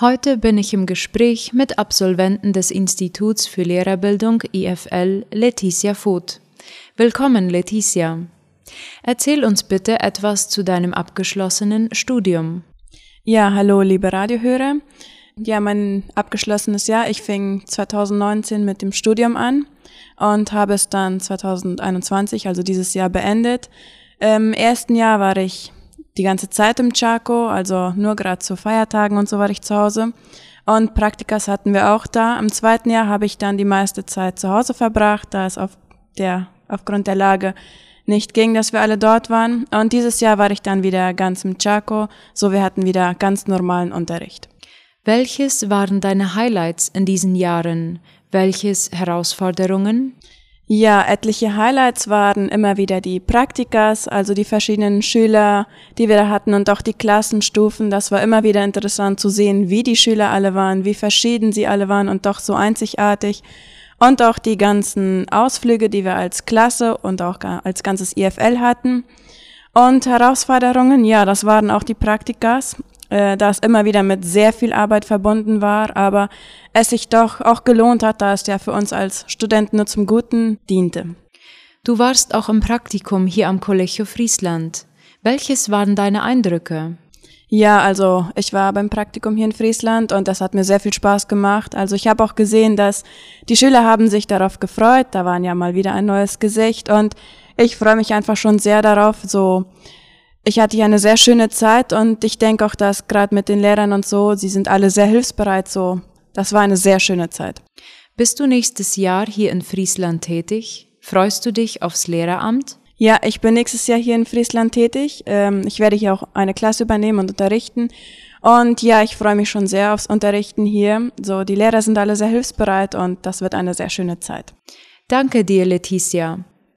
Heute bin ich im Gespräch mit Absolventen des Instituts für Lehrerbildung IFL Leticia Voth. Willkommen, Leticia. Erzähl uns bitte etwas zu deinem abgeschlossenen Studium. Ja, hallo, liebe Radiohörer. Ja, mein abgeschlossenes Jahr, ich fing 2019 mit dem Studium an und habe es dann 2021, also dieses Jahr, beendet. Im ersten Jahr war ich die ganze Zeit im Chaco, also nur gerade zu Feiertagen und so war ich zu Hause. Und Praktikas hatten wir auch da. Im zweiten Jahr habe ich dann die meiste Zeit zu Hause verbracht, da es auf der, aufgrund der Lage nicht ging, dass wir alle dort waren. Und dieses Jahr war ich dann wieder ganz im Chaco, so wir hatten wieder ganz normalen Unterricht. Welches waren deine Highlights in diesen Jahren? Welches Herausforderungen? Ja, etliche Highlights waren immer wieder die Praktikas, also die verschiedenen Schüler, die wir da hatten und auch die Klassenstufen. Das war immer wieder interessant zu sehen, wie die Schüler alle waren, wie verschieden sie alle waren und doch so einzigartig. Und auch die ganzen Ausflüge, die wir als Klasse und auch als ganzes IFL hatten. Und Herausforderungen, ja, das waren auch die Praktikas äh, da es immer wieder mit sehr viel Arbeit verbunden war, aber es sich doch auch gelohnt hat, da es ja für uns als Studenten nur zum Guten diente. Du warst auch im Praktikum hier am Collegio Friesland. Welches waren deine Eindrücke? Ja, also ich war beim Praktikum hier in Friesland und das hat mir sehr viel Spaß gemacht. Also ich habe auch gesehen, dass die Schüler haben sich darauf gefreut. Da waren ja mal wieder ein neues Gesicht und ich freue mich einfach schon sehr darauf, so ich hatte hier eine sehr schöne Zeit und ich denke auch, dass gerade mit den Lehrern und so, sie sind alle sehr hilfsbereit so. Das war eine sehr schöne Zeit. Bist du nächstes Jahr hier in Friesland tätig? Freust du dich aufs Lehreramt? Ja, ich bin nächstes Jahr hier in Friesland tätig. Ähm, ich werde hier auch eine Klasse übernehmen und unterrichten. Und ja, ich freue mich schon sehr aufs Unterrichten hier. So, die Lehrer sind alle sehr hilfsbereit und das wird eine sehr schöne Zeit. Danke dir, Leticia.